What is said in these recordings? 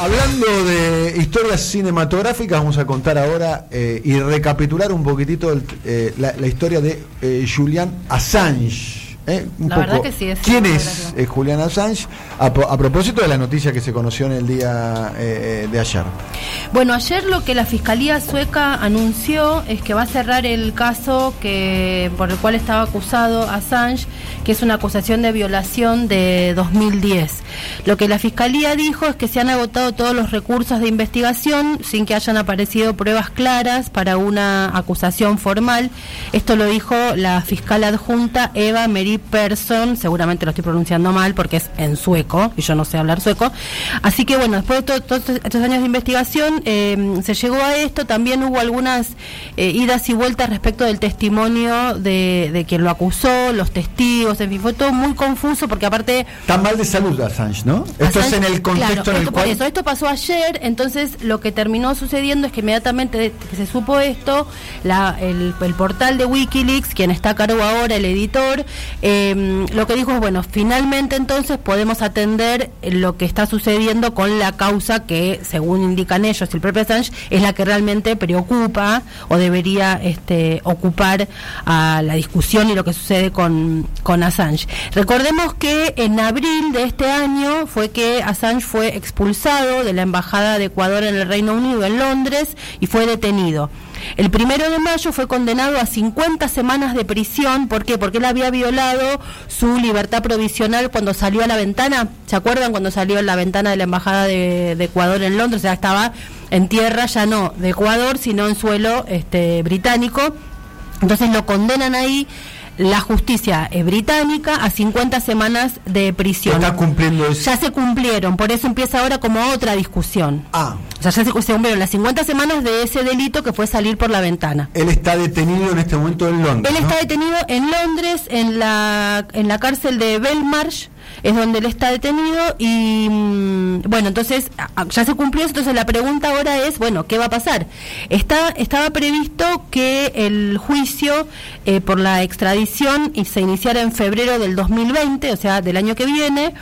Hablando de historias cinematográficas, vamos a contar ahora eh, y recapitular un poquitito eh, la, la, historia de eh, Julian Assange. ¿Eh? Un la poco. verdad que sí. Es ¿Quién es eh, Julian Assange? A, a, propósito de la noticia que se conoció en el día eh, de ayer. Bueno, ayer lo que la Fiscalía sueca anunció es que va a cerrar el caso que por el cual estaba acusado Assange, que es una acusación de violación de 2010. Lo que la Fiscalía dijo es que se han agotado todos los recursos de investigación sin que hayan aparecido pruebas claras para una acusación formal. Esto lo dijo la fiscal adjunta Eva Meri Person, seguramente lo estoy pronunciando mal porque es en sueco y yo no sé hablar sueco. Así que bueno, después de todos estos años de investigación eh, se llegó a esto, también hubo algunas eh, idas y vueltas respecto del testimonio de, de, quien lo acusó, los testigos, en fin, fue todo muy confuso porque aparte... Tan mal de salud Assange, ¿no? Esto es en el contexto claro, en el cual... Eso, esto pasó ayer, entonces lo que terminó sucediendo es que inmediatamente que se supo esto, la, el, el portal de Wikileaks, quien está a cargo ahora, el editor, eh, lo que dijo es, bueno, finalmente entonces podemos atender lo que está sucediendo con la causa que, según indican ellos, el propio Assange, es la que realmente preocupa o debería este, ocupar a la discusión y lo que sucede con, con Assange. Recordemos que en abril de este año fue que Assange fue expulsado de la Embajada de Ecuador en el Reino Unido, en Londres, y fue detenido. El primero de mayo fue condenado a 50 semanas de prisión. ¿Por qué? Porque él había violado su libertad provisional cuando salió a la ventana. ¿Se acuerdan cuando salió a la ventana de la Embajada de, de Ecuador en Londres? O sea, estaba en tierra ya no de Ecuador, sino en suelo este, británico. Entonces lo condenan ahí la justicia eh, británica a 50 semanas de prisión. ¿Está cumpliendo eso? Ya se cumplieron, por eso empieza ahora como otra discusión. Ah. O sea, ya se, se cumplieron las 50 semanas de ese delito que fue salir por la ventana. Él está detenido en este momento en Londres. Él ¿no? está detenido en Londres, en la, en la cárcel de Belmarsh es donde él está detenido y mmm, bueno, entonces ya se cumplió, entonces la pregunta ahora es, bueno, ¿qué va a pasar? Está, estaba previsto que el juicio eh, por la extradición se iniciara en febrero del 2020, o sea, del año que viene,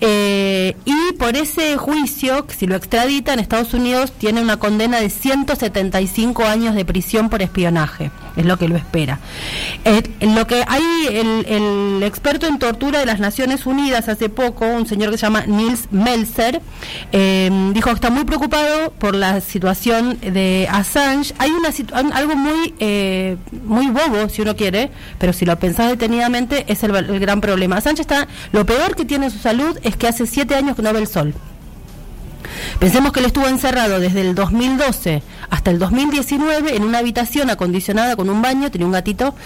eh, y por ese juicio, si lo extraditan, Estados Unidos tiene una condena de 175 años de prisión por espionaje, es lo que lo espera. Eh, lo que hay, el, experto en tortura de las Naciones Unidas, hace poco, un señor que se llama Nils Melzer, eh, dijo que está muy preocupado por la situación de Assange. Hay una algo muy eh, muy bobo, si uno quiere, pero si lo pensás detenidamente, es el, gran problema. Assange está, lo peor que tiene en su salud es que hace siete años que no ve el sol. Pensemos que él estuvo encerrado desde el 2012 hasta el 2019 en una habitación acondicionada con un baño, tenía un gatito,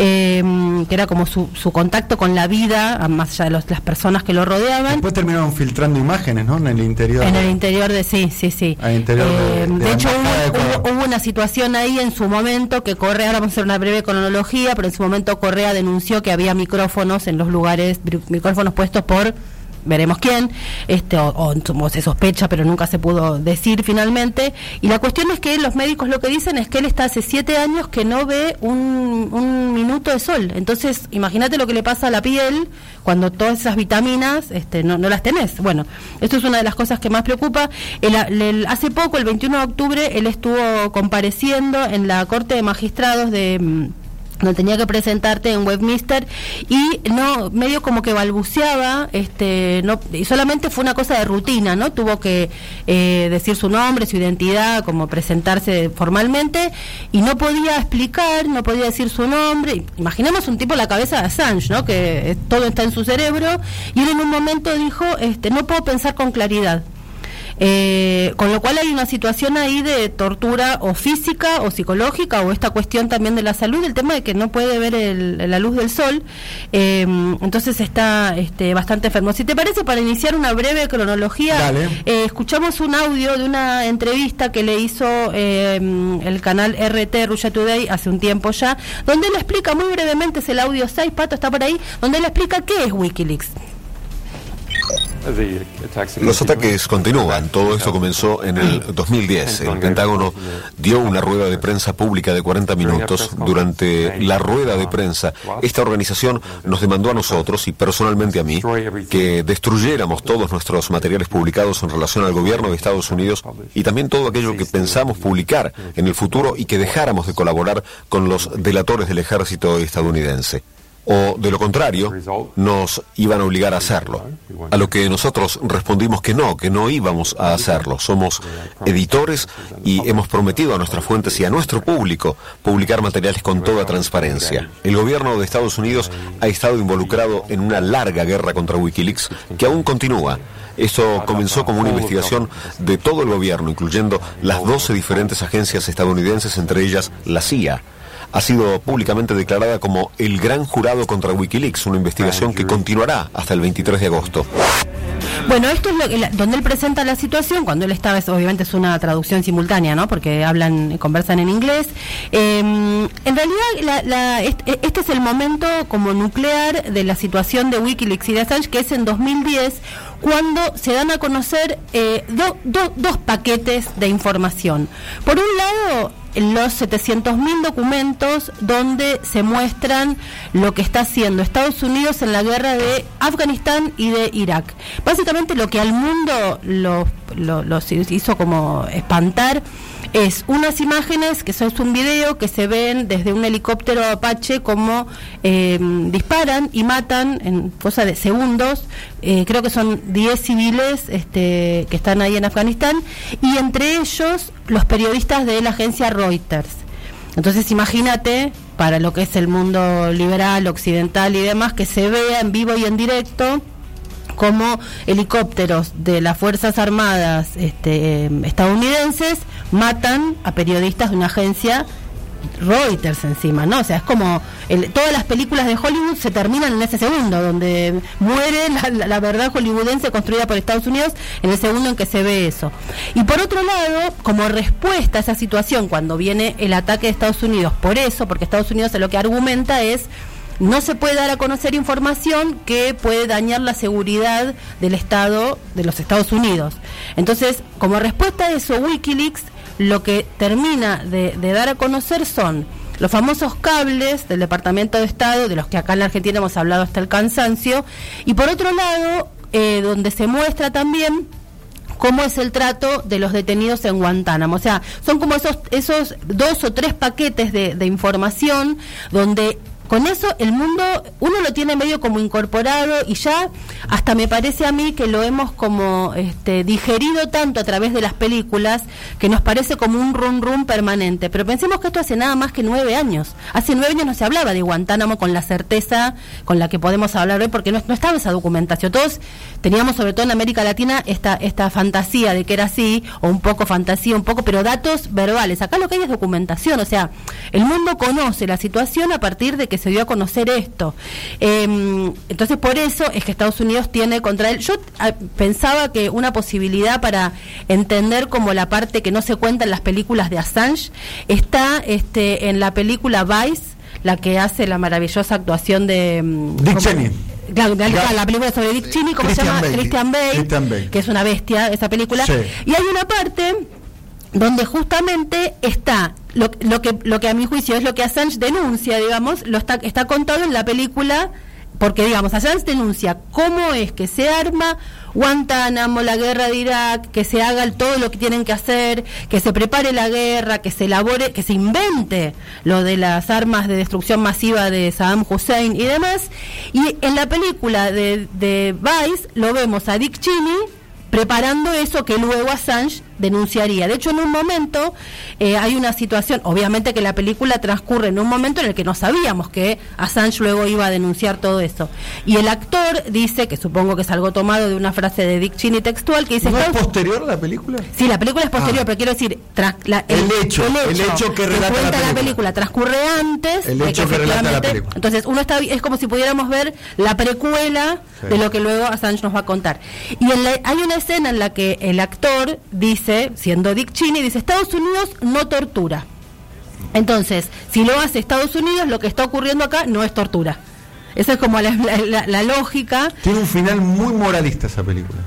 eh, que era como su, su, contacto con la vida, más allá de los, las personas que lo rodeaban. Después terminaron filtrando imágenes, ¿no? En el interior. En el interior de, sí, sí, sí. Al interior eh, de, de, de, hecho, hubo, hubo, hubo, una situación ahí en su momento que Correa, ahora vamos a hacer una breve cronología, pero en su momento Correa denunció que había micrófonos en los lugares, micrófonos puestos por veremos quién, este, o, o, se sospecha, pero nunca se pudo decir finalmente. Y la cuestión es que los médicos lo que dicen es que él está hace siete años que no ve un, un minuto de sol. Entonces, imagínate lo que le pasa a la piel cuando todas esas vitaminas este, no, no, las tenés. Bueno, esto es una de las cosas que más preocupa. El, el, hace poco, el 21 de octubre, él estuvo compareciendo en la Corte de Magistrados de no tenía que presentarte en Webmister y no medio como que balbuceaba este no y solamente fue una cosa de rutina no tuvo que eh, decir su nombre su identidad como presentarse formalmente y no podía explicar no podía decir su nombre. Imaginemos un tipo la cabeza de Assange no que todo está en su cerebro y él en un momento dijo este no puedo pensar con claridad eh, con lo cual hay una situación ahí de tortura o física o psicológica o esta cuestión también de la salud, el tema de que no puede ver el, la luz del sol, eh, entonces está este, bastante enfermo. Si te parece, para iniciar una breve cronología, eh, escuchamos un audio de una entrevista que le hizo em, el canal RT Russia Today hace un tiempo ya, donde él explica muy brevemente, es el audio 6, Pato está por ahí, donde él explica qué es Wikileaks. Los ataques continúan. Todo esto comenzó en el 2010. El Pentágono dio una rueda de prensa pública de 40 minutos. Durante la rueda de prensa, esta organización nos demandó a nosotros y personalmente a mí que destruyéramos todos nuestros materiales publicados en relación al gobierno de Estados Unidos y también todo aquello que pensamos publicar en el futuro y que dejáramos de colaborar con los delatores del ejército estadounidense o de lo contrario, nos iban a obligar a hacerlo. A lo que nosotros respondimos que no, que no íbamos a hacerlo. Somos editores y hemos prometido a nuestras fuentes y a nuestro público publicar materiales con toda transparencia. El gobierno de Estados Unidos ha estado involucrado en una larga guerra contra Wikileaks que aún continúa. Esto comenzó como una investigación de todo el gobierno, incluyendo las 12 diferentes agencias estadounidenses, entre ellas la CIA ha sido públicamente declarada como el gran jurado contra Wikileaks, una investigación que continuará hasta el 23 de agosto. Bueno, esto es lo donde él presenta la situación, cuando él estaba, obviamente es una traducción simultánea, ¿no? Porque hablan, conversan en inglés. Em, en realidad, este es el momento como nuclear de la situación de Wikileaks y de Assange, que es en 2010, cuando se dan a conocer eh, dos paquetes de información. Por un lado, los 700.000 documentos donde se muestran lo que está haciendo Estados Unidos en la guerra de Afganistán y de Irak. Básicamente lo que al mundo los lo, hizo como espantar es unas imágenes que son un video que se ven desde un helicóptero Apache como em, disparan y matan en cosa de segundos, eh, creo que son 10 civiles este, que están ahí en Afganistán y entre ellos los periodistas de la agencia Reuters. Entonces imagínate para lo que es el mundo liberal, occidental y demás, que se vea en vivo y en directo como helicópteros de las Fuerzas Armadas este, estadounidenses matan a periodistas de una agencia Reuters encima, ¿no? O sea, es como todas las películas de Hollywood se terminan en ese segundo, donde muere la, verdad hollywoodense construida por Estados Unidos en el segundo en que se ve eso. Y por otro lado, como respuesta a esa situación, cuando viene el ataque de Estados Unidos, por eso, porque Estados Unidos lo que argumenta es no se puede dar a conocer información que puede dañar la seguridad del Estado de los Estados Unidos. Entonces, como respuesta a eso, Wikileaks lo que termina de, dar a conocer son los famosos cables del Departamento de Estado, de los que acá en la Argentina hemos hablado hasta el cansancio, y por otro lado, eh, donde se muestra también cómo es el trato de los detenidos en Guantánamo. O sea, son como esos, esos dos o tres paquetes de, de información donde con eso el mundo, uno lo tiene medio como incorporado y ya hasta me parece a mí que lo hemos como este, digerido tanto a través de las películas que nos parece como un rum rum permanente. Pero pensemos que esto hace nada más que nueve años. Hace nueve años no se hablaba de Guantánamo con la certeza con la que podemos hablar hoy porque no, no estaba esa documentación. Todos teníamos, sobre todo en América Latina, esta, esta fantasía de que era así, o un poco fantasía, un poco, pero datos verbales. Acá lo que hay es documentación, o sea, el mundo conoce la situación a partir de que se dio a conocer esto. Em, entonces, por eso es que Estados Unidos tiene contra él. Yo ah, pensaba que una posibilidad para entender como la parte que no se cuenta en las películas de Assange está este, en la película Vice, la que hace la maravillosa actuación de. Em, Dick Cheney. la película sobre Dick Cheney, como se llama? Christian Bale, que es una bestia esa película. Y hay una parte donde justamente está lo, lo, que lo que a mi juicio es lo que Assange denuncia, digamos, lo está está contado en la película porque digamos Assange denuncia cómo es que se arma Guantánamo, la guerra de Irak, que se haga todo lo que tienen que hacer, que se prepare la guerra, que se elabore, que se invente lo de las armas de destrucción masiva de Saddam Hussein y demás. Y en la película de, de Vice lo vemos a Dick Cheney preparando eso que luego Assange denunciaría. De hecho, en un momento eh, hay una situación, obviamente que la película transcurre en un momento en el que no sabíamos que Assange luego iba a denunciar todo eso. Y el actor dice, que supongo que es algo tomado de una frase de Dick Cheney textual, que dice... ¿No es posterior a la película? Sí, la película es posterior, ah. pero quiero decir, el, hecho, el, hecho, que relata la, película. transcurre antes. El hecho que, relata la película. Entonces, uno está, es como si pudiéramos ver la precuela de lo que luego Assange nos va a contar. Y hay una escena en la que el actor dice siendo Dick Cheney, dice Estados Unidos no tortura. Entonces, si lo hace Estados Unidos, lo que está ocurriendo acá no es tortura. Esa es como la, la- lógica. Tiene un final muy moralista esa película.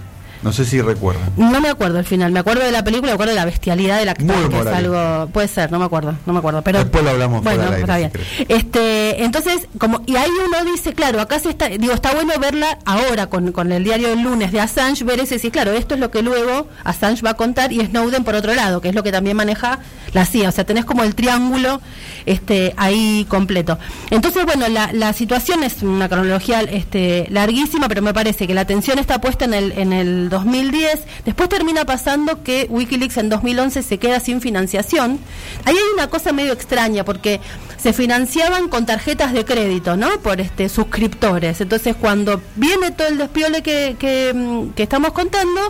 No sé si recuerdan. No me acuerdo el final, me acuerdo de la película, me acuerdo de la bestialidad del actor, Muy que es algo, puede ser, no me acuerdo, no me acuerdo, pero Después lo hablamos bueno, del está aire, bien. si Este, entonces, como y ahí uno dice, claro, acá se está, digo, está bueno verla ahora con, con el diario del lunes de Assange, ver ese, sí, claro, esto es lo que luego Assange va a contar y Snowden por otro lado, que es lo que también maneja la CIA, o sea, tenés como el triángulo este ahí completo. Entonces, bueno, la, la situación es una cronología este larguísima, pero me parece que la atención está puesta en el en el 2010, después termina pasando que WikiLeaks en 2011 se queda sin financiación. Ahí hay una cosa medio extraña porque se financiaban con tarjetas de crédito, ¿no? Por este suscriptores. Entonces, cuando viene todo el despiole que, que, mm, que estamos contando,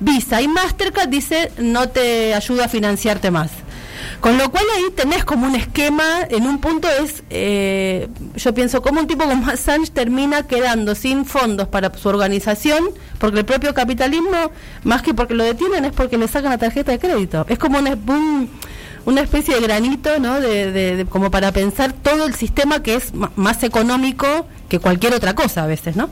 Visa y Mastercard dice no te ayuda a financiarte más. Con lo cual ahí tenés como un esquema, en un punto es, eh, yo pienso, como un tipo como Assange termina quedando sin fondos para su organización, porque el propio capitalismo, más que porque lo detienen, es porque le sacan la tarjeta de crédito. Es como una, un- una especie de granito, ¿no? De, de- de- como para pensar todo el sistema que es más económico que cualquier otra cosa a veces, ¿no?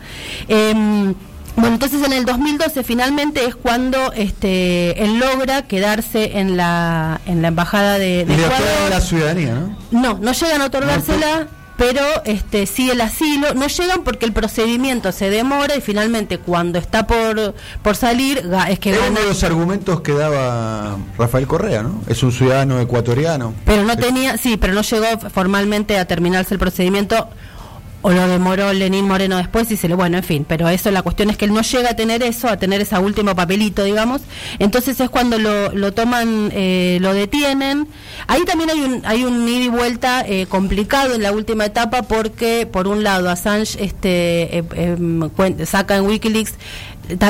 Em, bueno, entonces en el 2012 finalmente es cuando este él logra quedarse en la en la embajada de, de Y le Ecuador. la ciudadanía, ¿no? No, no llegan a otorgársela, pero este sí el asilo, no llegan porque el procedimiento se demora y finalmente cuando está por por salir es que Era uno de los argumentos que daba Rafael Correa, ¿no? Es un ciudadano ecuatoriano. Pero no tenía, sí, pero no llegó formalmente a terminarse el procedimiento o lo demoró Lenín Moreno después y se le, bueno, en fin, pero eso la cuestión es que él no llega a tener eso, a tener ese último papelito, digamos, entonces es cuando lo, lo toman, eh, lo detienen. Ahí también hay un, hay un ida y vuelta eh, complicado en la última etapa porque, por un lado, Assange este, eh, em, saca en Wikileaks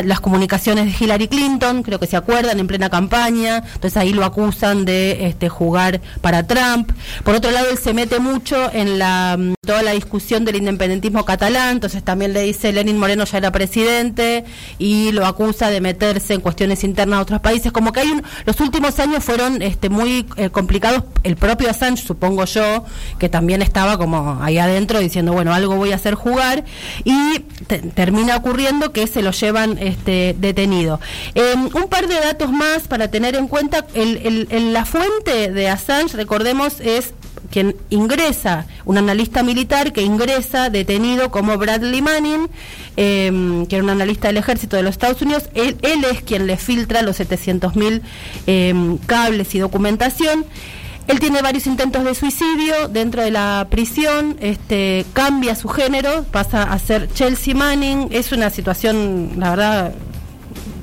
las comunicaciones de Hillary Clinton, creo que se acuerdan, en plena campaña, entonces ahí lo acusan de este, jugar para Trump. Por otro lado, él se mete mucho en la mm, toda la discusión del independentismo catalán, entonces también le dice Lenin Moreno ya era presidente y lo acusa de meterse en cuestiones internas de otros países, como que hay un, los últimos años fueron este, muy eh, complicados, el propio Assange, supongo yo, que también estaba como ahí adentro diciendo, bueno, algo voy a hacer jugar y te- termina ocurriendo que se lo llevan este, detenido. Eh, un par de datos más para tener en cuenta, la fuente de Assange, recordemos, es quien ingresa, un analista militar que ingresa detenido como Bradley Manning, eh, que era un analista del ejército de los Estados Unidos, él, es quien le filtra los 700.000 eh, cables y documentación. Él tiene varios intentos de suicidio dentro de la prisión, este, cambia su género, pasa a ser Chelsea Manning, es una situación, la verdad,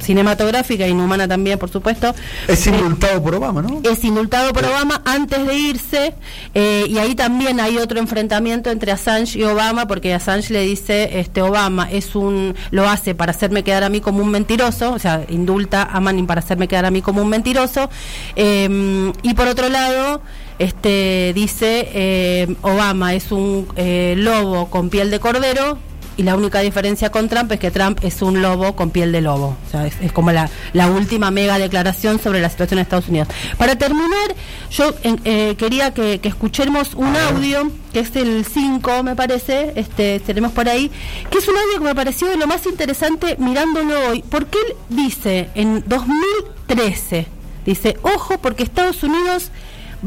cinematográfica, inhumana también, por supuesto. Es Eh, indultado por Obama, ¿no? es indultado por Obama antes de irse eh, y ahí también hay otro enfrentamiento entre Assange y Obama porque Assange le dice este Obama es un lo hace para hacerme quedar a mí como un mentiroso o sea indulta a Manning para hacerme quedar a mí como un mentiroso eh, y por otro lado este dice eh, Obama es un eh, lobo con piel de cordero y la única diferencia con Trump es que Trump es un lobo con piel de lobo. O sea, es, es como la, la última mega declaración sobre la situación en Estados Unidos. Para terminar, yo eh, quería que, que escuchemos un audio, que es el 5, me parece, este tenemos por ahí, que es un audio que me pareció de lo más interesante mirándolo hoy, porque él dice en 2013, dice, ojo, porque Estados Unidos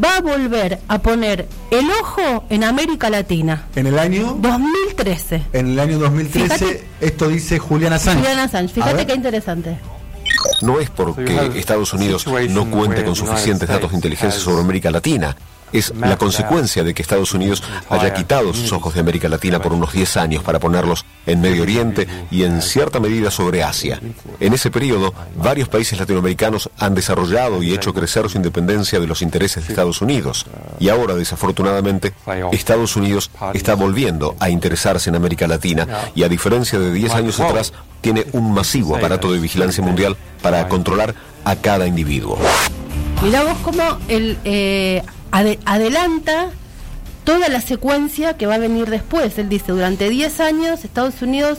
va a volver a poner el ojo en América Latina. En el año 2013. en el año 2013 Fíjate- esto dice Julián Assange. Julian Assange, A fíjate qué interesante. No es porque Estados Unidos no cuente con suficientes datos de inteligencia sobre América Latina. Es la consecuencia de que Estados Unidos haya quitado sus ojos de América Latina por unos 10 años para ponerlos en Medio Oriente y en cierta medida sobre Asia. En ese periodo, varios países latinoamericanos han desarrollado y hecho crecer su independencia de los intereses de Estados Unidos. Y ahora, desafortunadamente, Estados Unidos está volviendo a interesarse en América Latina y a diferencia de 10 años atrás, tiene un masivo aparato de vigilancia mundial para controlar a cada individuo. Mirá vos cómo él eh, ade- adelanta toda la secuencia que va a venir después. Él dice, durante 10 años Estados Unidos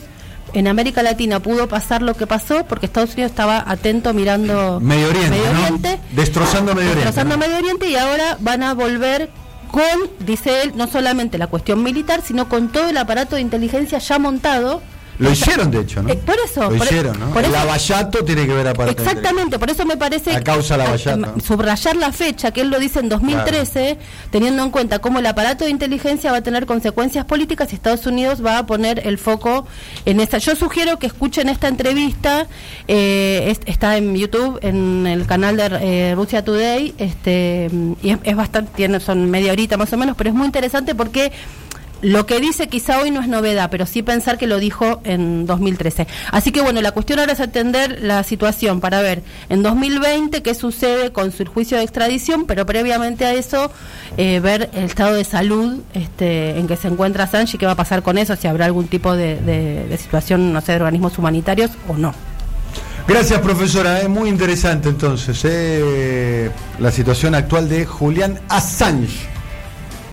en América Latina pudo pasar lo que pasó porque Estados Unidos estaba atento mirando Medio Oriente, ¿no? Destrozando Medio Oriente, Destrozando ¿no? Medio Oriente y ahora van a volver con, dice él, no solamente la cuestión militar, sino con todo el aparato de inteligencia ya montado lo hicieron, de hecho, ¿no? Eh, por eso. Lo hicieron, ¿no? el tiene que ver aparte. Exactamente, por eso me parece. La causa Lavallato. Subrayar la fecha, que él lo dice en 2013, teniendo en cuenta cómo el aparato de inteligencia va a tener consecuencias políticas y Estados Unidos va a poner el foco en esta. Yo sugiero que escuchen esta entrevista, eh, está en YouTube, en el canal de eh, Rusia Today, este, y es, es bastante, tiene, son media horita más o menos, pero es muy interesante porque lo que dice quizá hoy no es novedad, pero sí pensar que lo dijo en 2013. Así que bueno, la cuestión ahora es atender la situación para ver en 2020 qué sucede con su juicio de extradición, pero previamente a eso eh, ver el estado de salud este, en que se encuentra Sánchez y qué va a pasar con eso, si habrá algún tipo de, situación, no sé, de organismos humanitarios o no. Gracias, profesora. Es muy interesante entonces eh, la situación actual de Julián Assange.